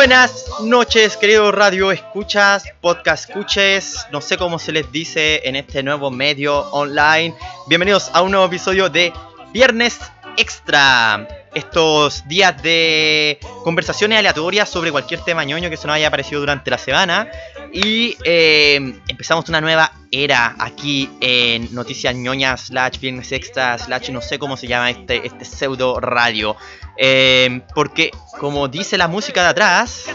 Buenas noches, queridos radio escuchas, podcast escuches, no sé cómo se les dice en este nuevo medio online. Bienvenidos a un nuevo episodio de Viernes Extra. Estos días de conversaciones aleatorias sobre cualquier tema ñoño que se nos haya aparecido durante la semana. Y eh, empezamos una nueva era aquí en Noticias ñoñas, slash Viernes Extra, slash no sé cómo se llama este, este pseudo radio. Eh, porque, como dice la música de atrás.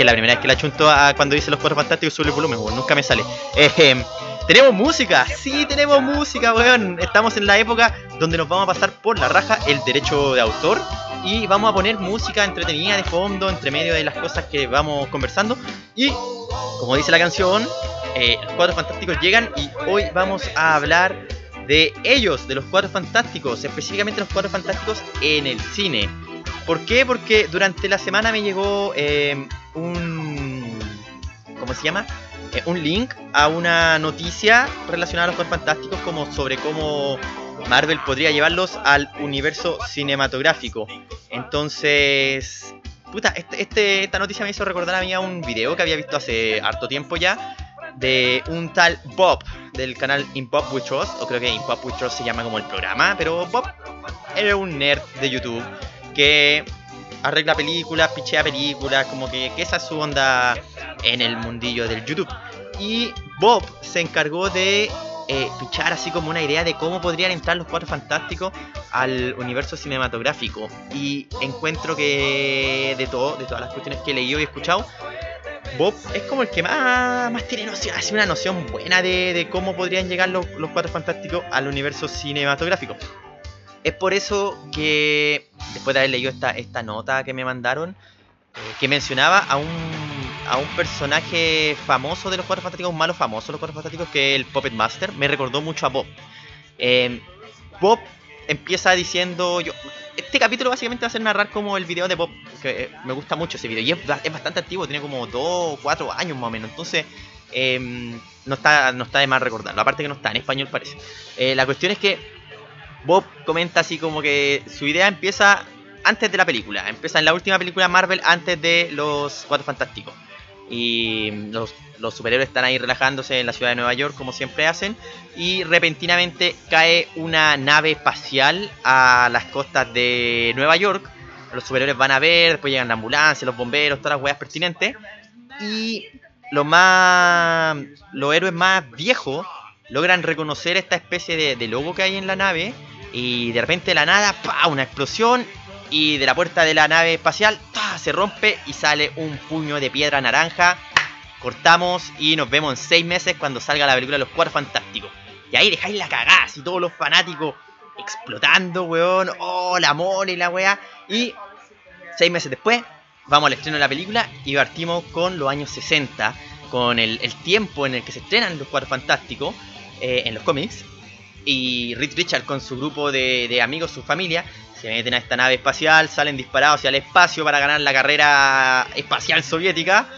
que la primera vez que la chunto a cuando dice los cuatro fantásticos sube el volumen, nunca me sale. Eh, eh, tenemos música, sí tenemos música, weón. Estamos en la época donde nos vamos a pasar por la raja el derecho de autor y vamos a poner música entretenida de fondo entre medio de las cosas que vamos conversando. Y como dice la canción, eh, los cuatro fantásticos llegan y hoy vamos a hablar de ellos, de los cuatro fantásticos, específicamente los cuatro fantásticos en el cine. ¿Por qué? Porque durante la semana me llegó eh, un... ¿Cómo se llama? Eh, un link a una noticia relacionada a los cuatro fantásticos como sobre cómo Marvel podría llevarlos al universo cinematográfico. Entonces... Puta, este, este- esta noticia me hizo recordar a mí a un video que había visto hace harto tiempo ya de un tal Bob del canal Bob We Trust, o creo que Bob We Trust se llama como el programa, pero Bob era un nerd de YouTube que arregla películas, pichea películas, como que, esa es su onda en el mundillo del YouTube. Y Bob se encargó de eh, pichar así como una idea de cómo podrían entrar los cuatro fantásticos al universo cinematográfico. Y encuentro que de todo, de todas las cuestiones que he leído y escuchado, Bob es como el que más, tiene noción, hace una noción buena de, cómo podrían llegar los cuatro fantásticos al universo cinematográfico. Es por eso que, después de haber leído esta, esta nota que me mandaron, eh, que mencionaba a un, a un personaje famoso de los Cuatro Fantásticos, un malo famoso de los Cuatro Fantásticos, que es el Puppet Master, me recordó mucho a Bob. Eh, Bob empieza diciendo, yo, este capítulo básicamente va a ser narrar como el video de Bob, que eh, me gusta mucho ese video, y es, ba- es bastante antiguo, tiene como 2 o 4 años más o menos, entonces eh, no, está, no está de más recordarlo, aparte que no está en español parece. Eh, la cuestión es que Bob comenta así como que su idea empieza antes de la película, empieza en la última película Marvel antes de los Cuatro Fantásticos. Y los, los superhéroes están ahí relajándose en la ciudad de Nueva York como siempre hacen. Y repentinamente cae una nave espacial a las costas de Nueva York. Los superhéroes van a ver, después llegan la ambulancia, los bomberos, todas las weas pertinentes. Y los más. Los héroes más viejos logran reconocer esta especie de, de logo que hay en la nave. Y de repente de la nada, ¡pa! una explosión. Y de la puerta de la nave espacial se rompe y sale un puño de piedra naranja. Cortamos y nos vemos en seis meses cuando salga la película Los Cuatro Fantásticos. Y ahí dejáis la cagada, así todos los fanáticos explotando, weón. Oh, la mole la weá. Y seis meses después, vamos al estreno de la película y partimos con los años 60, con el, el tiempo en el que se estrenan los Cuatro Fantásticos eh, en los cómics. Y Reed Richard con su grupo de, de amigos, su familia, se meten a esta nave espacial, salen disparados hacia el espacio para ganar la carrera espacial soviética.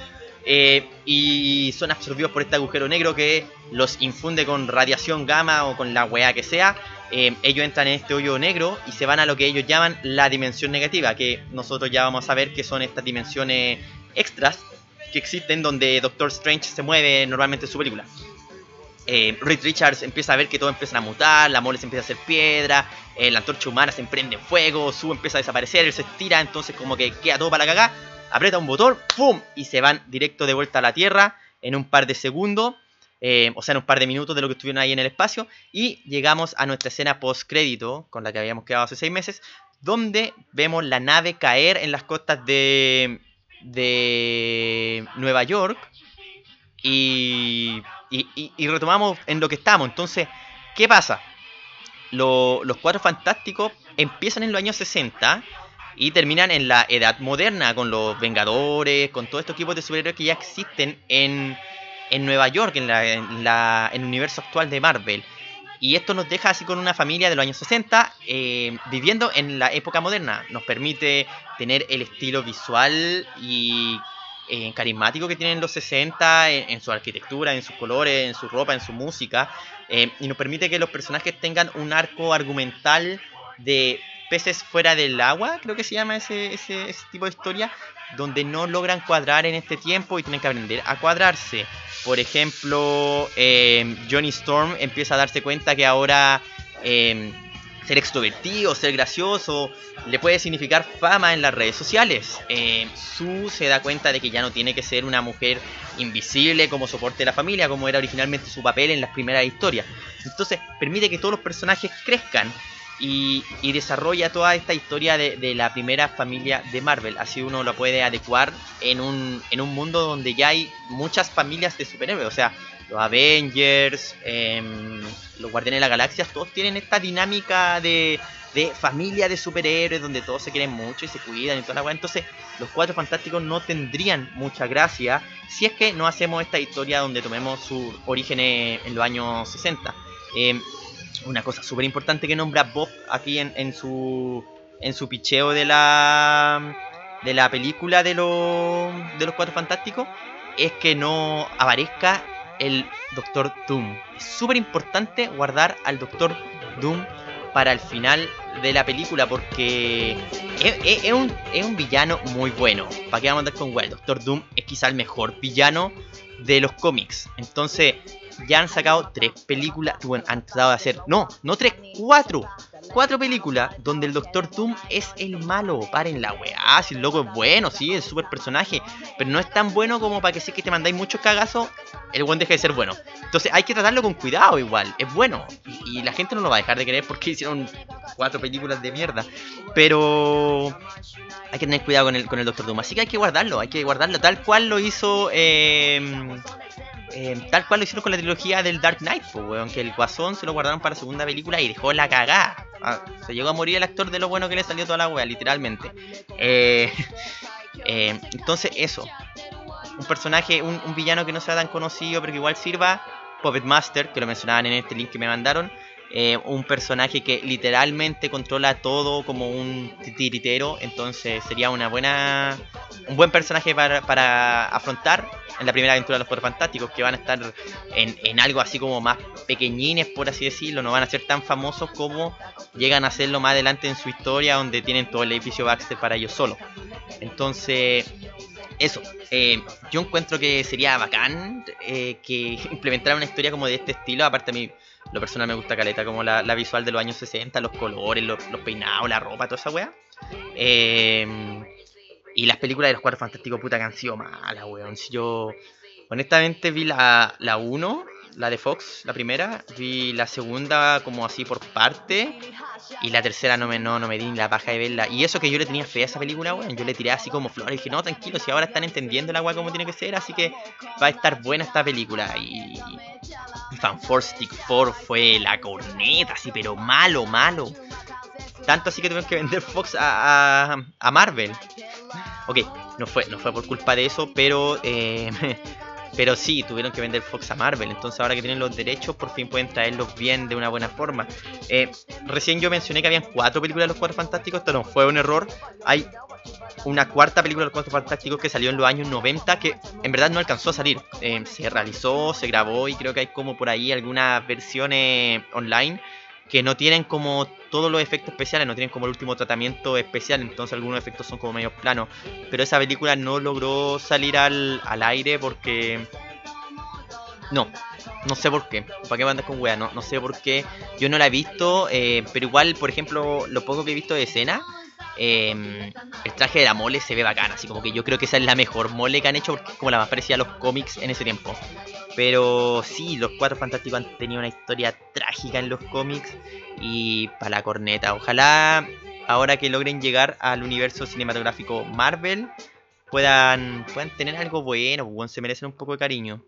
eh, y son absorbidos por este agujero negro que los infunde con radiación gamma o con la weá que sea. Eh, ellos entran en este hoyo negro y se van a lo que ellos llaman la dimensión negativa, que nosotros ya vamos a ver que son estas dimensiones extras que existen donde Doctor Strange se mueve normalmente en su película. Eh, Richards empieza a ver que todo empieza a mutar, la mole se empieza a hacer piedra, eh, la antorcha humana se emprende en fuego, Sue empieza a desaparecer, él se estira, entonces como que queda todo para la cagá, aprieta un botón, ¡pum! y se van directo de vuelta a la Tierra en un par de segundos, eh, o sea, en un par de minutos de lo que estuvieron ahí en el espacio, y llegamos a nuestra escena post crédito, con la que habíamos quedado hace seis meses, donde vemos la nave caer en las costas de, de Nueva York, y, y, y- y retomamos en lo que estamos. Entonces, ¿qué pasa? Lo- los cuatro fantásticos empiezan en los años 60 y terminan en la edad moderna con los Vengadores, con todos estos equipos de superhéroes que ya existen en, en Nueva York, en, la, en, el universo actual de Marvel. Y esto nos deja así con una familia de los años 60 eh, viviendo en la época moderna. Nos permite tener el estilo visual y eh, carismático que tienen los 60 en, su arquitectura, en sus colores, en su ropa, en su música, eh, y nos permite que los personajes tengan un arco argumental de peces fuera del agua, creo que se llama ese, ese, ese tipo de historia, donde no logran cuadrar en este tiempo y tienen que aprender a cuadrarse. Por ejemplo, eh, Johnny Storm empieza a darse cuenta que ahora eh, ser extrovertido, ser gracioso, le puede significar fama en las redes sociales. Eh, Sue se da cuenta de que ya no tiene que ser una mujer invisible como soporte de la familia, como era originalmente su papel en las primeras historias. Entonces permite que todos los personajes crezcan y, y desarrolla toda esta historia de, de, la primera familia de Marvel. Así uno lo puede adecuar en un, en un mundo donde ya hay muchas familias de superhéroes. O sea, los Avengers, eh, los Guardianes de la Galaxia, todos tienen esta dinámica de, de, familia de superhéroes donde todos se quieren mucho y se cuidan y toda la weá. Entonces, los cuatro fantásticos no tendrían mucha gracia si es que no hacemos esta historia donde tomemos sus orígenes en los años 60. Eh, una cosa súper importante que nombra Bob aquí en, en, su en su picheo de la de la película de, lo, de los cuatro fantásticos es que no aparezca el Doctor Doom. Es súper importante guardar al Doctor Doom para el final de la película porque es, un, es un, villano muy bueno. ¿Para qué vamos a andar con well? Doctor Doom es quizá el mejor villano de los cómics. Entonces, ya han sacado tres películas. Bueno, han tratado de hacer. No, no tres, cuatro. Cuatro películas donde el Doctor Doom es el malo. Paren la weá. Si el loco es bueno, sí, es súper personaje. Pero no es tan bueno como para que si que te mandáis muchos cagazos, el buen deje de ser bueno. Entonces hay que tratarlo con cuidado igual. Es bueno. Y, la gente no lo va a dejar de querer porque hicieron cuatro películas de mierda. Pero hay que tener cuidado con el, con el Doctor Doom. Así que hay que guardarlo. Hay que guardarlo tal cual lo hizo. Eh, eh, tal cual lo hicieron con la trilogía del Dark Knight, pues, weón, que el Guasón se lo guardaron para segunda película y dejó la cagada. Ah, se llegó a morir el actor de lo bueno que le salió toda la wea, literalmente. Eh, eh, entonces, eso. Un personaje, un, un, villano que no sea tan conocido, pero que igual sirva. Puppet Master, que lo mencionaban en este link que me mandaron. Eh, un personaje que literalmente controla todo como un tiritero. Entonces sería una buena. un buen personaje para, para afrontar en la primera aventura de los Cuatro Fantásticos, que van a estar en, en, algo así como más pequeñines, por así decirlo, no van a ser tan famosos como llegan a serlo más adelante en su historia, donde tienen todo el edificio Baxter para ellos solos. Entonces, eso, eh, yo encuentro que sería bacán eh, que implementara una historia como de este estilo, aparte a mí lo personal me gusta caleta, como la, la visual de los años 60, los colores, los, los, peinados, la ropa, toda esa weá. Eh, y las películas de los Cuatro Fantásticos, puta que han sido malas, weón. Si yo, honestamente, vi la, la 1, la de Fox, la primera. Vi la segunda como así por parte. Y la tercera no me, no, no me di la paja de verla. Y eso que yo le tenía fe a esa película, weón. Yo le tiré así como flores. Y dije, no, tranquilo, si ahora están entendiendo la weá como tiene que ser. Así que va a estar buena esta película. Y. Fan Stick 4 fue la corneta, así, pero malo, malo. Tanto así que tuvieron que vender Fox a, a, a Marvel. Ok, no fue, no fue por culpa de eso, pero eh, pero sí, tuvieron que vender Fox a Marvel. Entonces ahora que tienen los derechos, por fin pueden traerlos bien de una buena forma. Eh, recién yo mencioné que habían cuatro películas de los Cuatro Fantásticos. Esto no fue un error. Hay una cuarta película de los Cuatro Fantásticos que salió en los años 90 que en verdad no alcanzó a salir. Eh, se realizó, se grabó y creo que hay como por ahí algunas versiones online que no tienen como todos los efectos especiales, no tienen como el último tratamiento especial, entonces algunos efectos son como medio planos. Pero esa película no logró salir al, al aire porque... No, no sé por qué. ¿Para qué bandas con wea? No, no sé por qué. Yo no la he visto, eh, pero igual, por ejemplo, lo poco que he visto de escena, eh, el traje de la mole se ve bacán, así como que yo creo que esa es la mejor mole que han hecho porque es como la más parecida a los cómics en ese tiempo. Pero sí, los Cuatro Fantásticos han tenido una historia trágica en los cómics y para la corneta. Ojalá ahora que logren llegar al universo cinematográfico Marvel puedan, puedan tener algo bueno, bueno, se merecen un poco de cariño.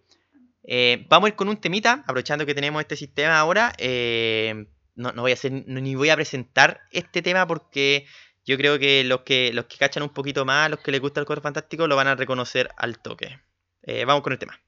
Eh, vamos a ir con un temita, aprovechando que tenemos este sistema ahora. Eh, no, no, voy a hacer, ni voy a presentar este tema porque yo creo que los que los que cachan un poquito más, los que les gusta el Cuatro Fantástico, lo van a reconocer al toque. Eh, vamos con el tema.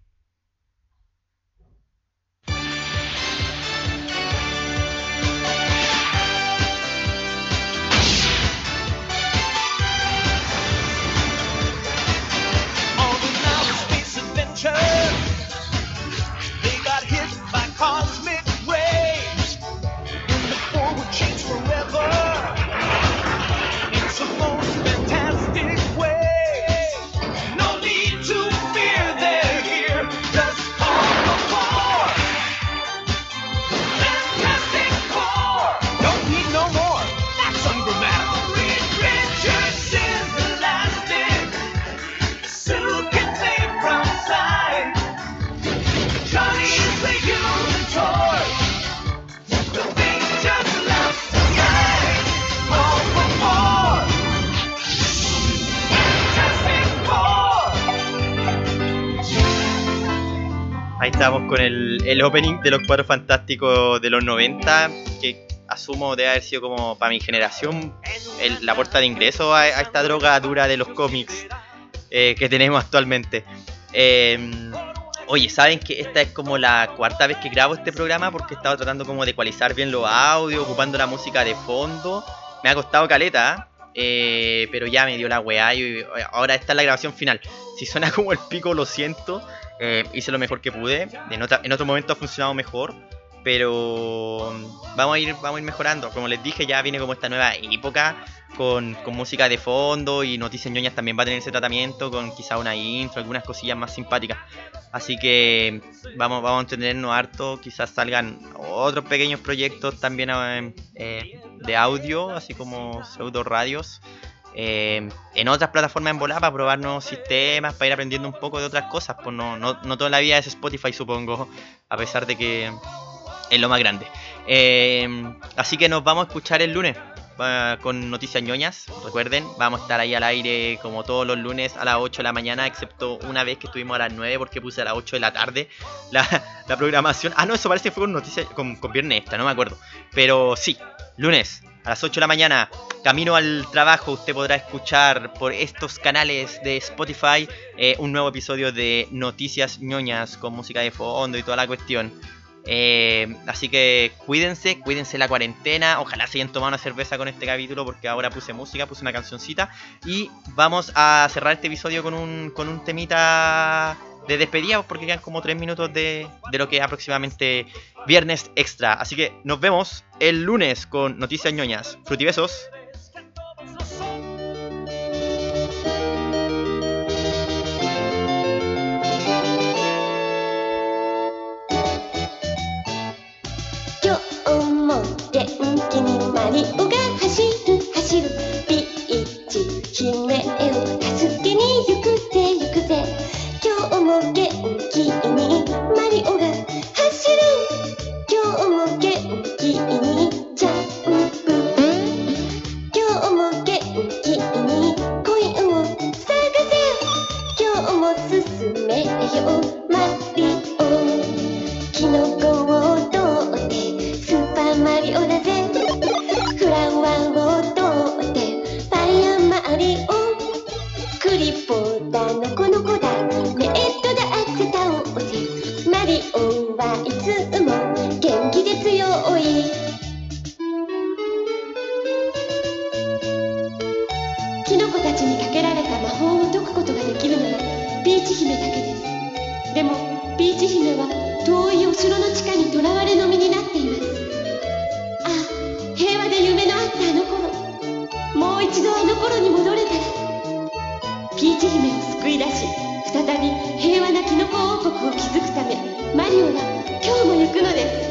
Ahí estamos con el, opening de los cuadros fantásticos de los 90, que asumo debe haber sido como para mi generación la puerta de ingreso a, esta droga dura de los cómics eh, que tenemos actualmente. Eh, oye, ¿saben que esta es como la cuarta vez que grabo este programa? Porque he estado tratando como de ecualizar bien los audios, ocupando la música de fondo. Me ha costado caleta, eh, pero ya me dio la weá y ahora esta es la grabación final. Si suena como el pico, lo siento. Eh, hice lo mejor que pude. En otro momento ha funcionado mejor. Pero mm, vamos a ir, vamos a ir mejorando. Como les dije, ya viene como esta nueva época con, con música de fondo y Noticias ñoñas también va a tener ese tratamiento con quizá una intro, algunas cosillas más simpáticas. Así que vamos, vamos a entretenernos harto. Quizás salgan otros pequeños proyectos también eh, eh, de audio, así como pseudo radios. eh, en otras plataformas en volar para probar nuevos sistemas, para ir aprendiendo un poco de otras cosas. Pues no, no, no toda la vida es Spotify, supongo, a pesar de que es lo más grande. Eh, así que nos vamos a escuchar el lunes eh, con noticias ñoñas. Recuerden, vamos a estar ahí al aire como todos los lunes a las 8 de la mañana, excepto una vez que estuvimos a las 9 porque puse a las 8 de la tarde la, la programación. Ah, no, eso parece que fue con noticias con, con viernes esta, no me acuerdo. Pero sí, lunes a las 8 de la mañana, camino al trabajo, usted podrá escuchar por estos canales de Spotify eh, un nuevo episodio de Noticias ñoñas con música de fondo y toda la cuestión. Eh, así que cuídense, cuídense la cuarentena. Ojalá se hayan tomado una cerveza con este capítulo porque ahora puse música, puse una cancioncita. Y vamos a cerrar este episodio con un, con un temita de despedida porque quedan como 3 minutos de, de lo que es aproximadamente viernes extra. Así que nos vemos el lunes con Noticias ñoñas. Frutibesos. オが今日も行くのです。